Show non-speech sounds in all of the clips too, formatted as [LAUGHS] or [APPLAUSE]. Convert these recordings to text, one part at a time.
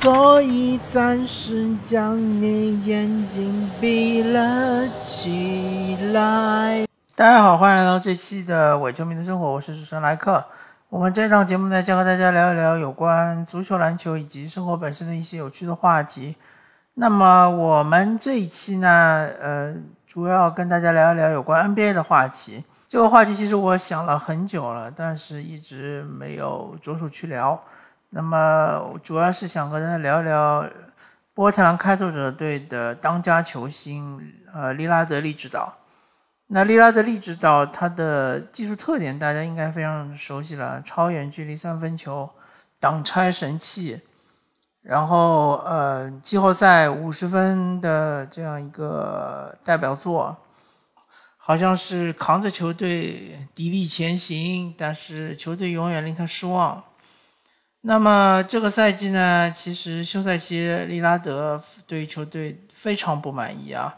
所以暂时将你眼睛闭了起来。大家好，欢迎来到这期的伪球迷的生活，我是主持人莱克。我们这档节目呢，将和大家聊一聊有关足球、篮球以及生活本身的一些有趣的话题。那么我们这一期呢，呃，主要跟大家聊一聊有关 NBA 的话题。这个话题其实我想了很久了，但是一直没有着手去聊。那么主要是想和大家聊聊波特兰开拓者队的当家球星，呃，利拉德利指导。那利拉德利指导他的技术特点大家应该非常熟悉了，超远距离三分球，挡拆神器，然后呃，季后赛五十分的这样一个代表作。好像是扛着球队砥砺前行，但是球队永远令他失望。那么这个赛季呢？其实休赛期利拉德对球队非常不满意啊，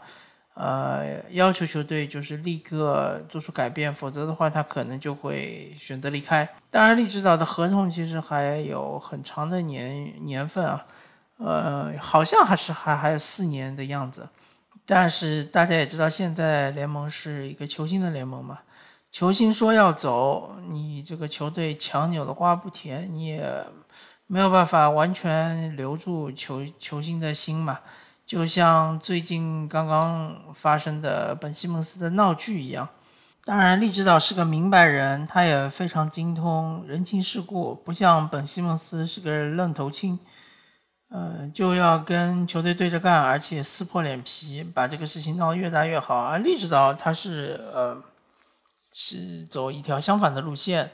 呃，要求球队就是立刻做出改变，否则的话他可能就会选择离开。当然，利指导的合同其实还有很长的年年份啊，呃，好像还是还还有四年的样子。但是大家也知道，现在联盟是一个球星的联盟嘛，球星说要走，你这个球队强扭的瓜不甜，你也没有办法完全留住球球星的心嘛。就像最近刚刚发生的本西蒙斯的闹剧一样。当然，利指导是个明白人，他也非常精通人情世故，不像本西蒙斯是个愣头青。呃，就要跟球队对着干，而且撕破脸皮，把这个事情闹得越大越好。而利指导他是呃，是走一条相反的路线，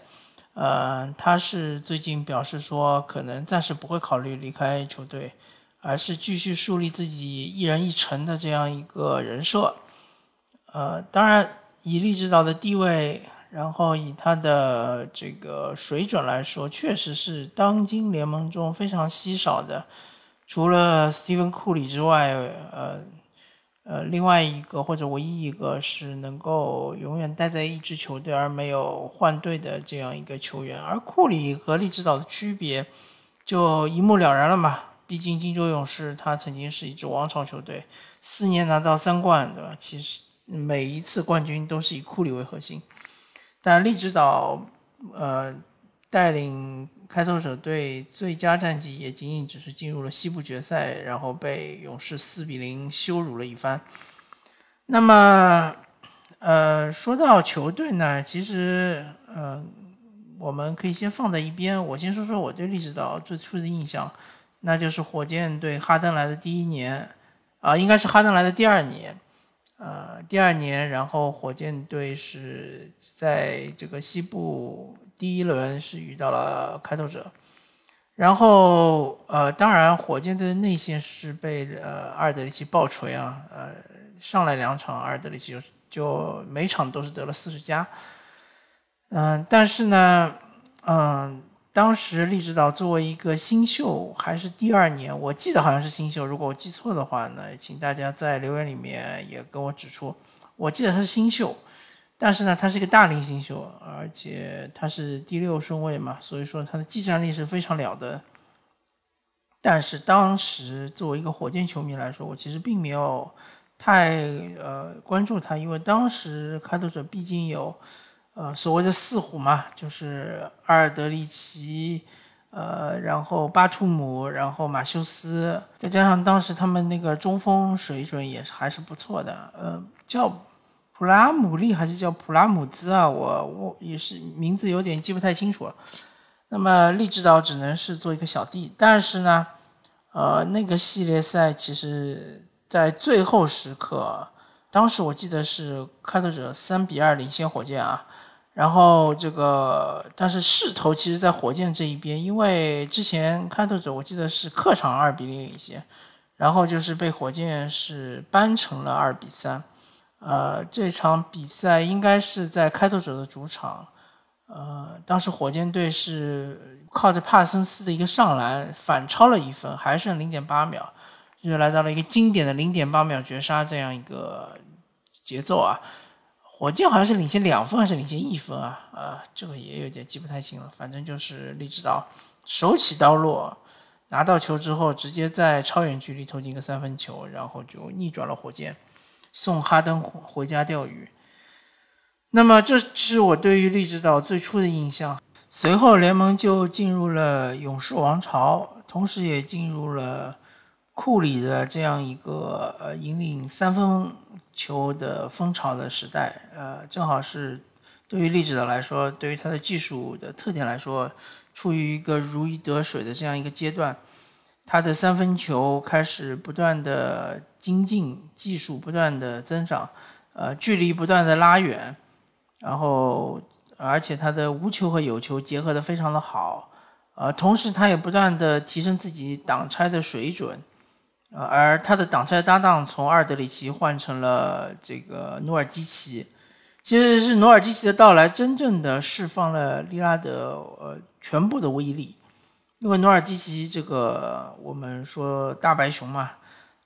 呃，他是最近表示说，可能暂时不会考虑离开球队，而是继续树立自己一人一城的这样一个人设。呃，当然，以利指导的地位，然后以他的这个水准来说，确实是当今联盟中非常稀少的。除了斯蒂芬·库里之外，呃，呃，另外一个或者唯一一个是能够永远待在一支球队而没有换队的这样一个球员，而库里和利指导的区别就一目了然了嘛。毕竟金州勇士他曾经是一支王朝球队，四年拿到三冠，对吧？其实每一次冠军都是以库里为核心，但利指导，呃，带领。开拓者队最佳战绩也仅仅只是进入了西部决赛，然后被勇士四比零羞辱了一番。那么，呃，说到球队呢，其实，呃，我们可以先放在一边。我先说说我对利指导最初的印象，那就是火箭队哈登来的第一年，啊，应该是哈登来的第二年，呃，第二年，然后火箭队是在这个西部。第一轮是遇到了开拓者，然后呃，当然火箭队的内线是被呃阿尔德里奇爆锤啊，呃，上来两场阿尔德里奇就就每场都是得了四十加，嗯，但是呢，嗯，当时利指导作为一个新秀，还是第二年，我记得好像是新秀，如果我记错的话呢，请大家在留言里面也跟我指出，我记得他是新秀。但是呢，他是一个大龄新秀，而且他是第六顺位嘛，所以说他的技战力是非常了得。但是当时作为一个火箭球迷来说，我其实并没有太呃关注他，因为当时开拓者毕竟有呃所谓的四虎嘛，就是阿尔德里奇，呃，然后巴图姆，然后马修斯，再加上当时他们那个中锋水准也是还是不错的，呃，叫。普拉姆利还是叫普拉姆兹啊？我我也是名字有点记不太清楚了。那么利指导只能是做一个小弟，但是呢，呃，那个系列赛其实在最后时刻，当时我记得是开拓者三比二领先火箭啊。然后这个，但是势头其实在火箭这一边，因为之前开拓者我记得是客场二比零领先，然后就是被火箭是扳成了二比三。呃，这场比赛应该是在开拓者的主场，呃，当时火箭队是靠着帕森斯的一个上篮反超了一分，还剩零点八秒，就来到了一个经典的零点八秒绝杀这样一个节奏啊。火箭好像是领先两分还是领先一分啊？啊，这个也有点记不太清了。反正就是利指导手起刀落，拿到球之后，直接在超远距离投进一个三分球，然后就逆转了火箭，送哈登回家钓鱼。那么，这是我对于利指岛最初的印象。随后，联盟就进入了勇士王朝，同时也进入了库里的这样一个呃引领三分球的风潮的时代。呃，正好是对于利指岛来说，对于他的技术的特点来说。处于一个如鱼得水的这样一个阶段，他的三分球开始不断的精进，技术不断的增长，呃，距离不断的拉远，然后而且他的无球和有球结合的非常的好，呃，同时他也不断的提升自己挡拆的水准，呃，而他的挡拆搭档从阿尔德里奇换成了这个努尔基奇。其实是努尔基奇的到来，真正的释放了利拉德呃全部的威力。因为努尔基奇这个我们说大白熊嘛，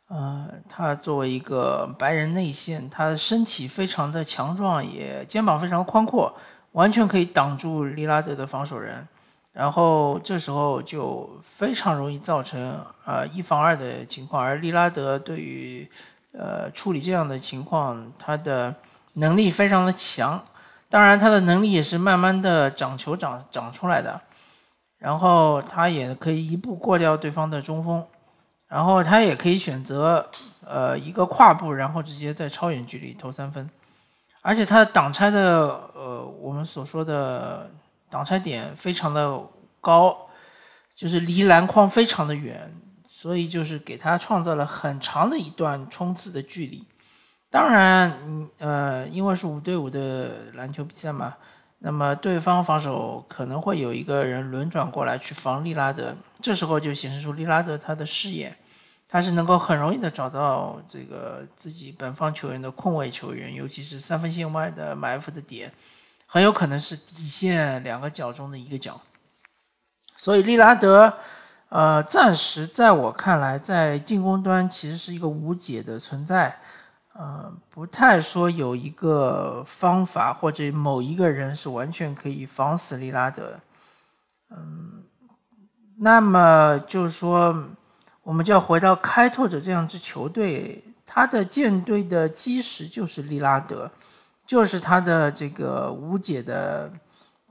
呃，他作为一个白人内线，他的身体非常的强壮，也肩膀非常宽阔，完全可以挡住利拉德的防守人。然后这时候就非常容易造成呃一防二的情况，而利拉德对于呃处理这样的情况，他的。能力非常的强，当然他的能力也是慢慢的长球长长出来的，然后他也可以一步过掉对方的中锋，然后他也可以选择呃一个跨步，然后直接在超远距离投三分，而且他的挡拆的呃我们所说的挡拆点非常的高，就是离篮筐非常的远，所以就是给他创造了很长的一段冲刺的距离。当然，嗯呃，因为是五对五的篮球比赛嘛，那么对方防守可能会有一个人轮转过来去防利拉德，这时候就显示出利拉德他的视野，他是能够很容易的找到这个自己本方球员的空位球员，尤其是三分线外的埋伏的点，很有可能是底线两个角中的一个角，所以利拉德，呃，暂时在我看来，在进攻端其实是一个无解的存在。呃，不太说有一个方法或者某一个人是完全可以防死利拉德，嗯，那么就是说，我们就要回到开拓者这样支球队，他的舰队的基石就是利拉德，就是他的这个无解的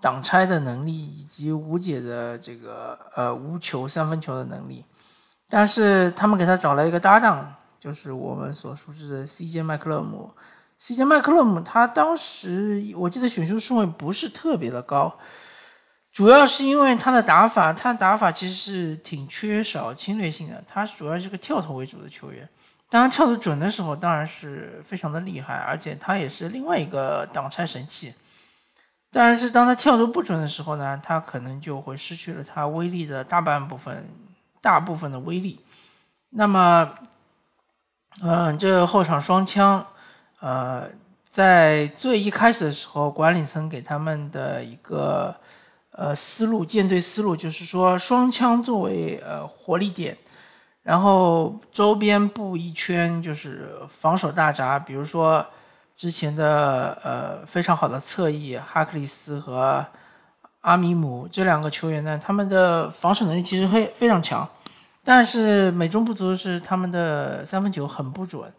挡拆的能力以及无解的这个呃无球三分球的能力，但是他们给他找了一个搭档。就是我们所熟知的 CJ 麦克勒姆，CJ 麦克勒姆，他当时我记得选秀顺位不是特别的高，主要是因为他的打法，他的打法其实是挺缺少侵略性的，他主要是个跳投为主的球员，当然跳投准的时候当然是非常的厉害，而且他也是另外一个挡拆神器，但是当他跳投不准的时候呢，他可能就会失去了他威力的大半部分，大部分的威力，那么。嗯，这后场双枪，呃，在最一开始的时候，管理层给他们的一个呃思路，舰队思路就是说，双枪作为呃火力点，然后周边布一圈就是防守大闸，比如说之前的呃非常好的侧翼哈克里斯和阿米姆这两个球员呢，他们的防守能力其实非非常强。但是美中不足是，他们的三分球很不准，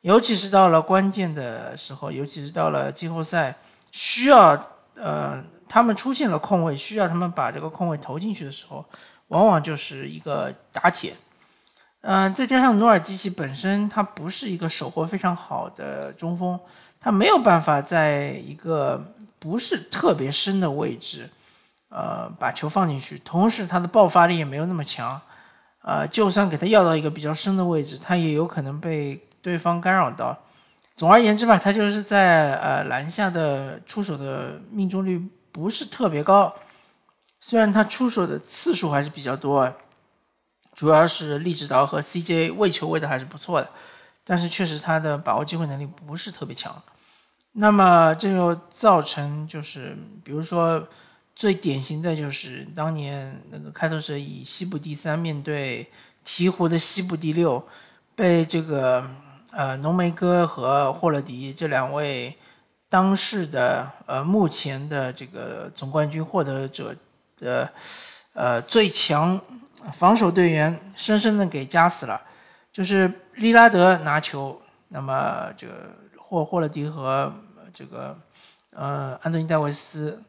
尤其是到了关键的时候，尤其是到了季后赛，需要呃他们出现了空位，需要他们把这个空位投进去的时候，往往就是一个打铁。嗯，再加上努尔基奇本身他不是一个手活非常好的中锋，他没有办法在一个不是特别深的位置，呃把球放进去，同时他的爆发力也没有那么强。呃，就算给他要到一个比较深的位置，他也有可能被对方干扰到。总而言之吧，他就是在呃篮下的出手的命中率不是特别高。虽然他出手的次数还是比较多，主要是利指导和 CJ 喂球喂的还是不错的，但是确实他的把握机会能力不是特别强。那么这就造成就是，比如说。最典型的就是当年那个开拓者以西部第三面对鹈鹕的西部第六，被这个呃浓眉哥和霍勒迪这两位当世的呃目前的这个总冠军获得者的呃最强防守队员深深的给夹死了。就是利拉德拿球，那么这个霍霍勒迪和这个呃安东尼戴维斯，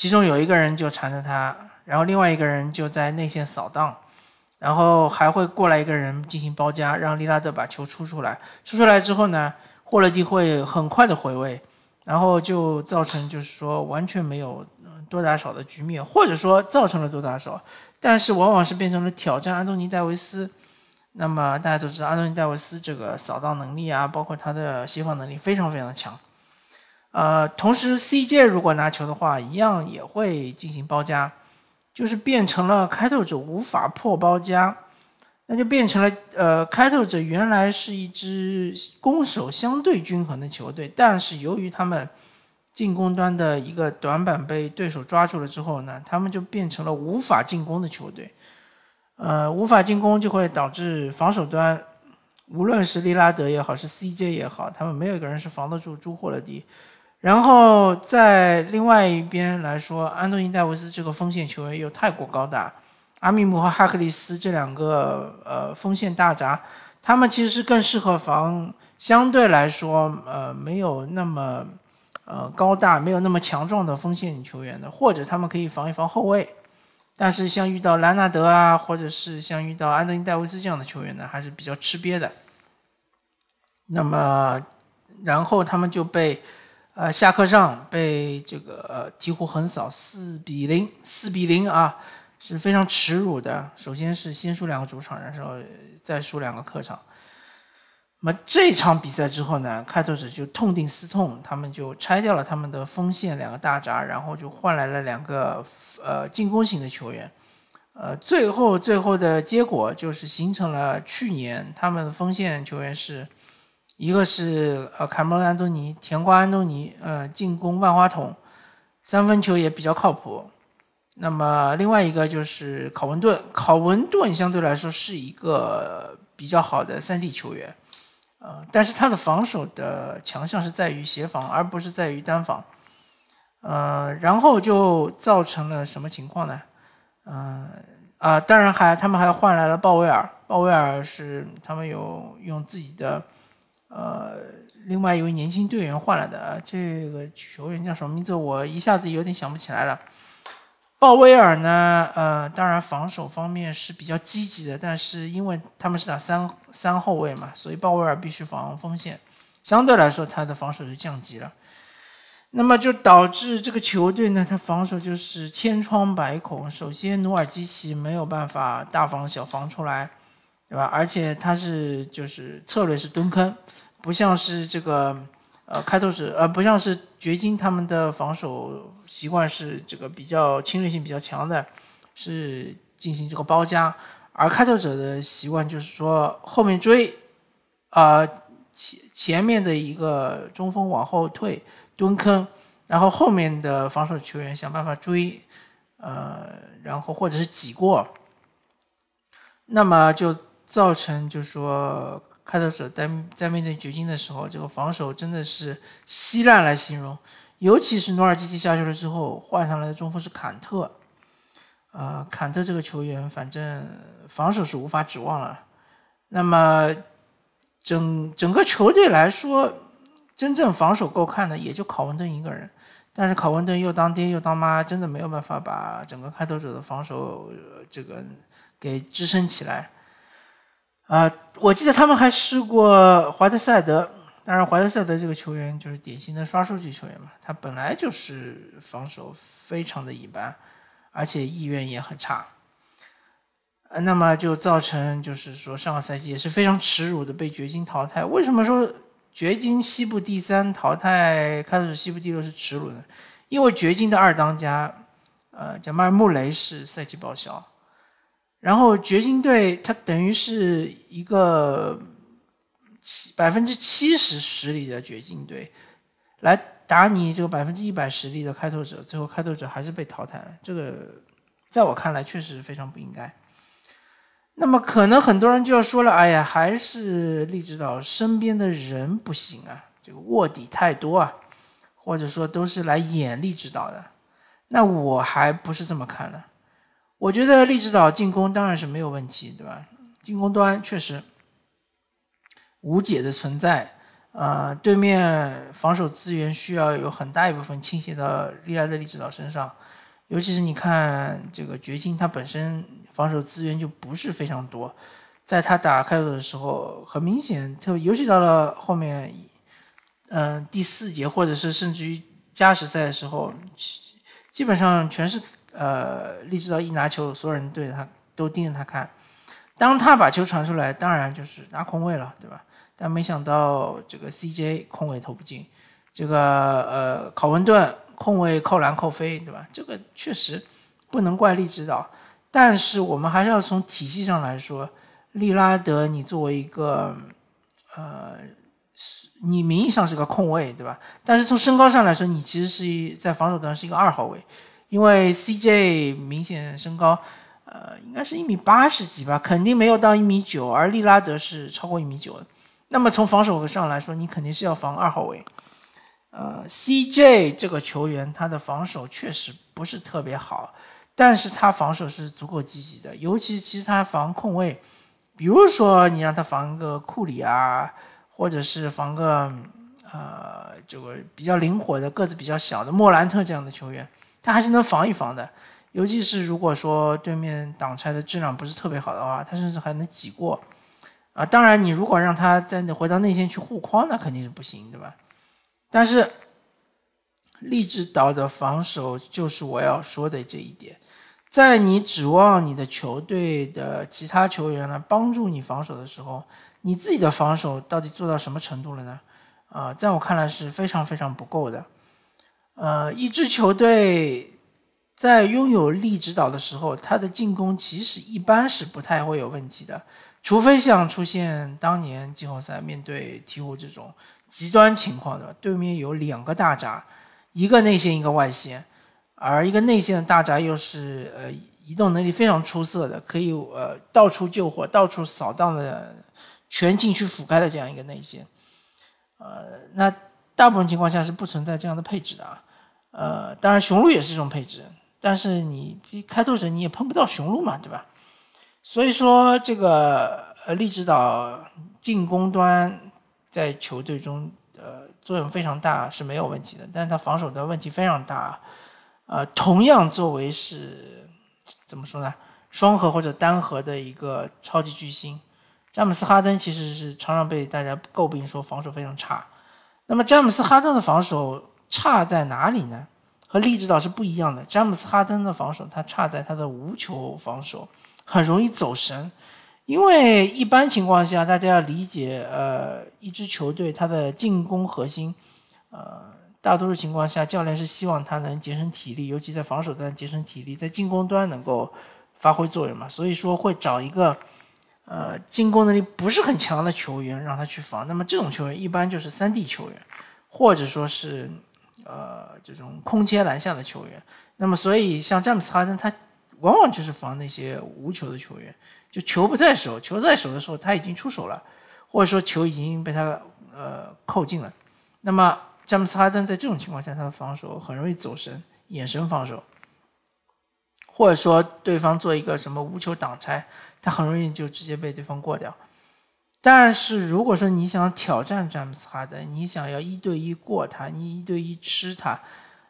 其中有一个人就缠着他，然后另外一个人就在内线扫荡，然后还会过来一个人进行包夹，让利拉德把球出出来。出出来之后呢，霍勒迪会很快的回位，然后就造成就是说完全没有多打少的局面，或者说造成了多打少，但是往往是变成了挑战安东尼戴维斯。那么大家都知道，安东尼戴维斯这个扫荡能力啊，包括他的协防能力非常非常的强。呃，同时 CJ 如果拿球的话，一样也会进行包夹，就是变成了开拓者无法破包夹，那就变成了呃，开拓者原来是一支攻守相对均衡的球队，但是由于他们进攻端的一个短板被对手抓住了之后呢，他们就变成了无法进攻的球队。呃，无法进攻就会导致防守端，无论是利拉德也好，是 CJ 也好，他们没有一个人是防得住朱霍勒迪。然后在另外一边来说，安东尼戴维斯这个锋线球员又太过高大，阿米姆和哈克利斯这两个呃锋线大闸，他们其实是更适合防相对来说呃没有那么呃高大、没有那么强壮的锋线球员的，或者他们可以防一防后卫。但是像遇到兰纳德啊，或者是像遇到安东尼戴维斯这样的球员呢，还是比较吃瘪的。那么，然后他们就被，呃，下课上被这个鹈鹕横扫四比零，四比零啊，是非常耻辱的。首先是先输两个主场，然后再输两个客场。那么这场比赛之后呢，开拓者就痛定思痛，他们就拆掉了他们的锋线两个大闸，然后就换来了两个呃进攻型的球员，呃，最后最后的结果就是形成了去年他们的锋线球员是一个是呃凯莫安东尼、甜瓜安东尼，呃，进攻万花筒，三分球也比较靠谱。那么另外一个就是考文顿，考文顿相对来说是一个比较好的三 D 球员。呃，但是他的防守的强项是在于协防，而不是在于单防。呃，然后就造成了什么情况呢？嗯啊，当然还他们还换来了鲍威尔，鲍威尔是他们有用自己的呃另外一位年轻队员换来的，这个球员叫什么名字？我一下子有点想不起来了。鲍威尔呢？呃，当然防守方面是比较积极的，但是因为他们是打三三后卫嘛，所以鲍威尔必须防锋线，相对来说他的防守就降级了。那么就导致这个球队呢，他防守就是千疮百孔。首先，努尔基奇没有办法大防小防出来，对吧？而且他是就是策略是蹲坑，不像是这个。呃，开拓者呃不像是掘金，他们的防守习惯是这个比较侵略性比较强的，是进行这个包夹，而开拓者的习惯就是说后面追，啊前前面的一个中锋往后退蹲坑，然后后面的防守球员想办法追，呃，然后或者是挤过，那么就造成就是说。开拓者在在面对掘金的时候，这个防守真的是稀烂来形容。尤其是努尔基奇下去了之后，换上来的中锋是坎特。呃，坎特这个球员，反正防守是无法指望了。那么整整个球队来说，真正防守够看的也就考文顿一个人。但是考文顿又当爹又当妈，真的没有办法把整个开拓者的防守这个给支撑起来。啊，我记得他们还试过怀特塞德，当然怀特塞德这个球员就是典型的刷数据球员嘛，他本来就是防守非常的一般，而且意愿也很差，呃，那么就造成就是说上个赛季也是非常耻辱的被掘金淘汰。为什么说掘金西部第三淘汰开始西部第六是耻辱呢？因为掘金的二当家，呃，贾马尔穆雷是赛季报销。然后掘金队他等于是一个七百分之七十实力的掘金队，来打你这个百分之一百实力的开拓者，最后开拓者还是被淘汰了。这个在我看来确实非常不应该。那么可能很多人就要说了，哎呀，还是利指导身边的人不行啊，这个卧底太多啊，或者说都是来演利指导的。那我还不是这么看的。我觉得利指导进攻当然是没有问题，对吧？进攻端确实无解的存在，呃，对面防守资源需要有很大一部分倾斜到利拉德利指导身上，尤其是你看这个掘金，它本身防守资源就不是非常多，在他打开头的时候，很明显，特别尤其到了后面，嗯，第四节或者是甚至于加时赛的时候，基本上全是。呃，利指导一拿球，所有人对着他都盯着他看。当他把球传出来，当然就是拿空位了，对吧？但没想到这个 CJ 空位投不进，这个呃考文顿空位扣篮扣飞，对吧？这个确实不能怪利指导，但是我们还是要从体系上来说，利拉德你作为一个呃，你名义上是个空位，对吧？但是从身高上来说，你其实是一在防守端是一个二号位。因为 CJ 明显身高，呃，应该是一米八十几吧，肯定没有到一米九，而利拉德是超过一米九的。那么从防守上来说，你肯定是要防二号位。呃，CJ 这个球员他的防守确实不是特别好，但是他防守是足够积极的，尤其其实他防控位，比如说你让他防个库里啊，或者是防个呃这个比较灵活的个子比较小的莫兰特这样的球员。他还是能防一防的，尤其是如果说对面挡拆的质量不是特别好的话，他甚至还能挤过。啊，当然你如果让他在回到内线去护框，那肯定是不行，对吧？但是励志岛的防守就是我要说的这一点，在你指望你的球队的其他球员来帮助你防守的时候，你自己的防守到底做到什么程度了呢？啊，在我看来是非常非常不够的。呃，一支球队在拥有力指导的时候，他的进攻其实一般是不太会有问题的，除非像出现当年季后赛面对鹈鹕这种极端情况的，对面有两个大闸，一个内线一个外线，而一个内线的大闸又是呃移动能力非常出色的，可以呃到处救火、到处扫荡的全禁区覆盖的这样一个内线，呃，那大部分情况下是不存在这样的配置的啊。呃，当然雄鹿也是这种配置，但是你开拓者你也碰不到雄鹿嘛，对吧？所以说这个呃，利指导进攻端在球队中呃作用非常大是没有问题的，但是他防守的问题非常大。呃，同样作为是怎么说呢？双核或者单核的一个超级巨星，詹姆斯哈登其实是常常被大家诟病说防守非常差。那么詹姆斯哈登的防守。差在哪里呢？和利指导是不一样的。詹姆斯哈登的防守，他差在他的无球防守，很容易走神。因为一般情况下，大家要理解，呃，一支球队他的进攻核心，呃，大多数情况下，教练是希望他能节省体力，尤其在防守端节省体力，在进攻端能够发挥作用嘛。所以说会找一个，呃，进攻能力不是很强的球员让他去防。那么这种球员一般就是三 D 球员，或者说是。呃，这种空切篮下的球员，那么所以像詹姆斯哈登，他往往就是防那些无球的球员，就球不在手，球在手的时候他已经出手了，或者说球已经被他呃扣进了。那么詹姆斯哈登在这种情况下，他的防守很容易走神，眼神防守，或者说对方做一个什么无球挡拆，他很容易就直接被对方过掉。但是如果说你想挑战詹姆斯哈登，你想要一对一过他，你一对一吃他，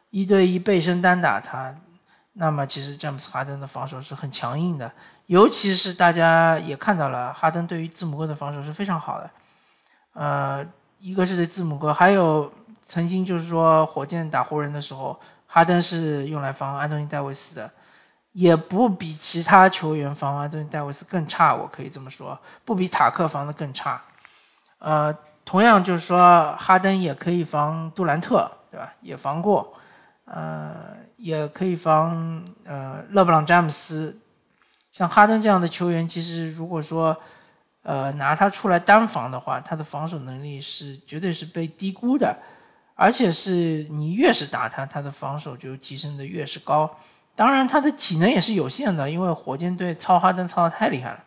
一对一背身单打他，那么其实詹姆斯哈登的防守是很强硬的，尤其是大家也看到了，哈登对于字母哥的防守是非常好的。呃，一个是对字母哥，还有曾经就是说火箭打湖人的时候，哈登是用来防安东尼戴维斯的。也不比其他球员防安东尼戴维斯更差，我可以这么说，不比塔克防的更差。呃，同样就是说，哈登也可以防杜兰特，对吧？也防过，呃，也可以防呃勒布朗詹姆斯。像哈登这样的球员，其实如果说呃拿他出来单防的话，他的防守能力是绝对是被低估的，而且是你越是打他，他的防守就提升的越是高。当然，他的体能也是有限的，因为火箭队操哈登操的太厉害了，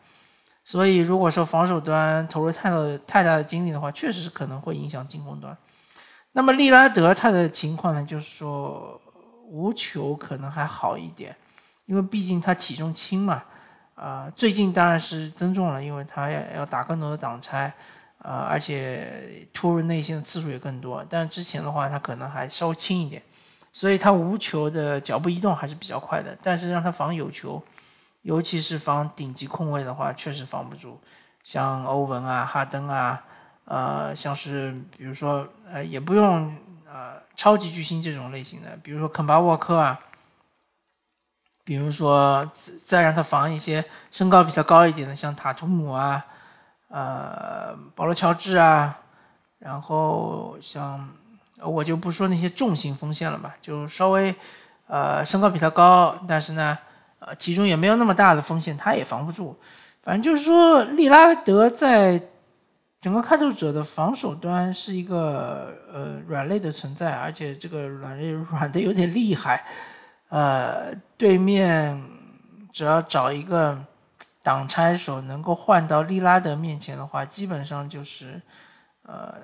所以如果说防守端投入太多太大的精力的话，确实是可能会影响进攻端。那么利拉德他的情况呢，就是说无球可能还好一点，因为毕竟他体重轻嘛。啊，最近当然是增重了，因为他要要打更多的挡拆，啊，而且突入内线的次数也更多。但之前的话，他可能还稍微轻一点，所以他无球的脚步移动还是比较快的。但是让他防有球，尤其是防顶级控卫的话，确实防不住。像欧文啊、哈登啊，呃，像是比如说，呃，也不用呃超级巨星这种类型的，比如说肯巴沃克啊。比如说，再让他防一些身高比较高一点的，像塔图姆啊，呃，保罗乔治啊，然后像我就不说那些重型锋线了吧，就稍微呃身高比他高，但是呢，呃体重也没有那么大的锋线，他也防不住。反正就是说，利拉德在整个开拓者的防守端是一个呃软肋的存在，而且这个软肋 [LAUGHS] 软的有点厉害。呃，对面只要找一个挡拆手能够换到利拉德面前的话，基本上就是，呃，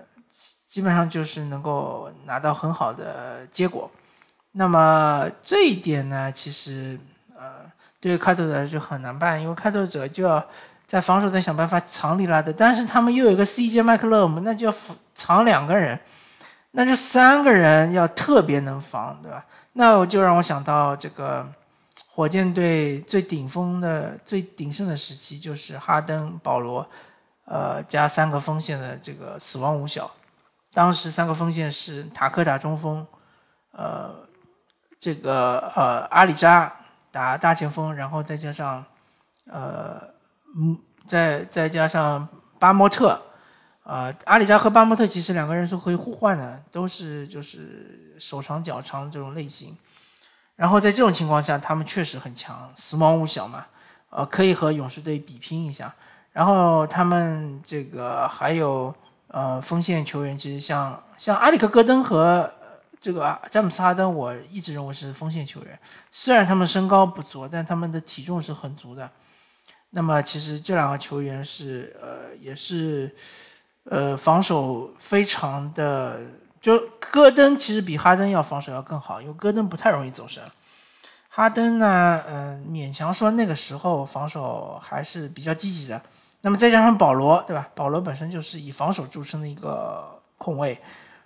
基本上就是能够拿到很好的结果。那么这一点呢，其实呃，对于开拓者就很难办，因为开拓者就要在防守端想办法藏里拉德，但是他们又有一个 CJ 麦克勒姆，那就要藏两个人，那这三个人要特别能防，对吧？那我就让我想到这个火箭队最顶峰的、最鼎盛的时期，就是哈登、保罗，呃，加三个锋线的这个死亡五小。当时三个锋线是塔克打中锋，呃，这个呃阿里扎打大前锋，然后再加上呃嗯，再再加上巴莫特，啊，阿里扎和巴莫特其实两个人是可以互换的，都是就是。手长脚长这种类型，然后在这种情况下，他们确实很强，死亡五小嘛，呃，可以和勇士队比拼一下。然后他们这个还有呃锋线球员，其实像像阿里克戈登和这个詹姆斯哈登，我一直认为是锋线球员。虽然他们身高不足，但他们的体重是很足的。那么其实这两个球员是呃也是呃防守非常的。就戈登其实比哈登要防守要更好，因为戈登不太容易走神。哈登呢，嗯，勉强说那个时候防守还是比较积极的。那么再加上保罗，对吧？保罗本身就是以防守著称的一个控卫，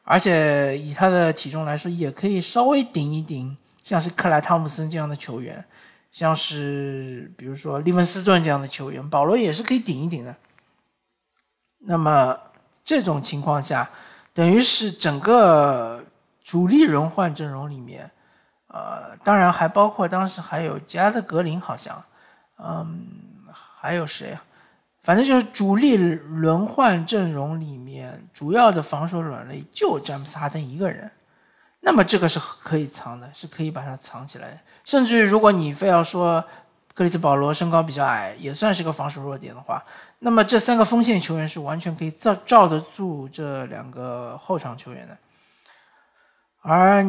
而且以他的体重来说，也可以稍微顶一顶，像是克莱汤普森这样的球员，像是比如说利文斯顿这样的球员，保罗也是可以顶一顶的。那么这种情况下。等于是整个主力轮换阵容里面，呃，当然还包括当时还有加德格林，好像，嗯，还有谁啊？反正就是主力轮换阵容里面主要的防守软肋就詹姆斯哈登一个人，那么这个是可以藏的，是可以把它藏起来。甚至如果你非要说克里斯保罗身高比较矮，也算是个防守弱点的话。那么这三个锋线球员是完全可以罩罩得住这两个后场球员的，而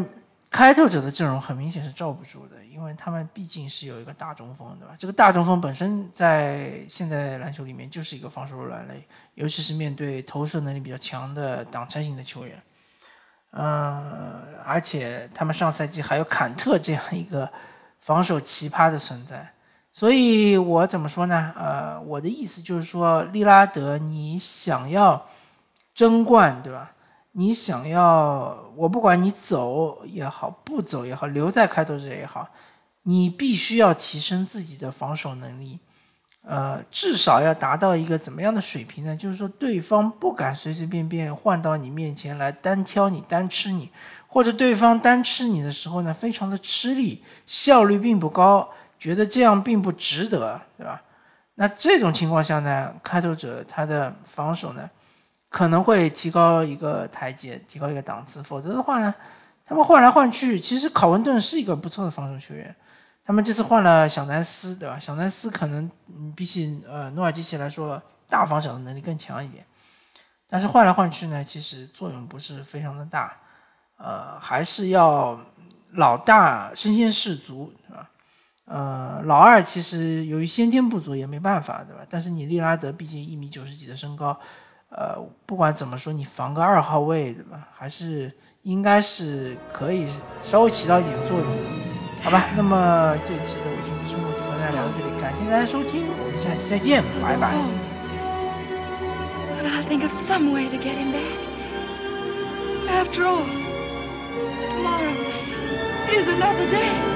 开拓者的阵容很明显是罩不住的，因为他们毕竟是有一个大中锋，对吧？这个大中锋本身在现在篮球里面就是一个防守软肋，尤其是面对投射能力比较强的挡拆型的球员。嗯，而且他们上赛季还有坎特这样一个防守奇葩的存在。所以我怎么说呢？呃，我的意思就是说，利拉德，你想要争冠，对吧？你想要我不管你走也好，不走也好，留在开拓者也好，你必须要提升自己的防守能力。呃，至少要达到一个怎么样的水平呢？就是说，对方不敢随随便便换到你面前来单挑你、单吃你，或者对方单吃你的时候呢，非常的吃力，效率并不高。觉得这样并不值得，对吧？那这种情况下呢，开拓者他的防守呢，可能会提高一个台阶，提高一个档次。否则的话呢，他们换来换去，其实考文顿是一个不错的防守球员。他们这次换了小南斯，对吧？小南斯可能比起呃努尔基奇来说，大防守的能力更强一点。但是换来换去呢，其实作用不是非常的大。呃，还是要老大身先士卒，是吧？呃，老二其实由于先天不足也没办法，对吧？但是你利拉德毕竟一米九十几的身高，呃，不管怎么说，你防个二号位，对吧？还是应该是可以稍微起到一点作用的。好吧，那么这期的伪球迷生活就跟大家聊到这里，感谢大家收听，我们下期再见，拜拜。But I'll think of some way to get him back. After all, tomorrow is another day.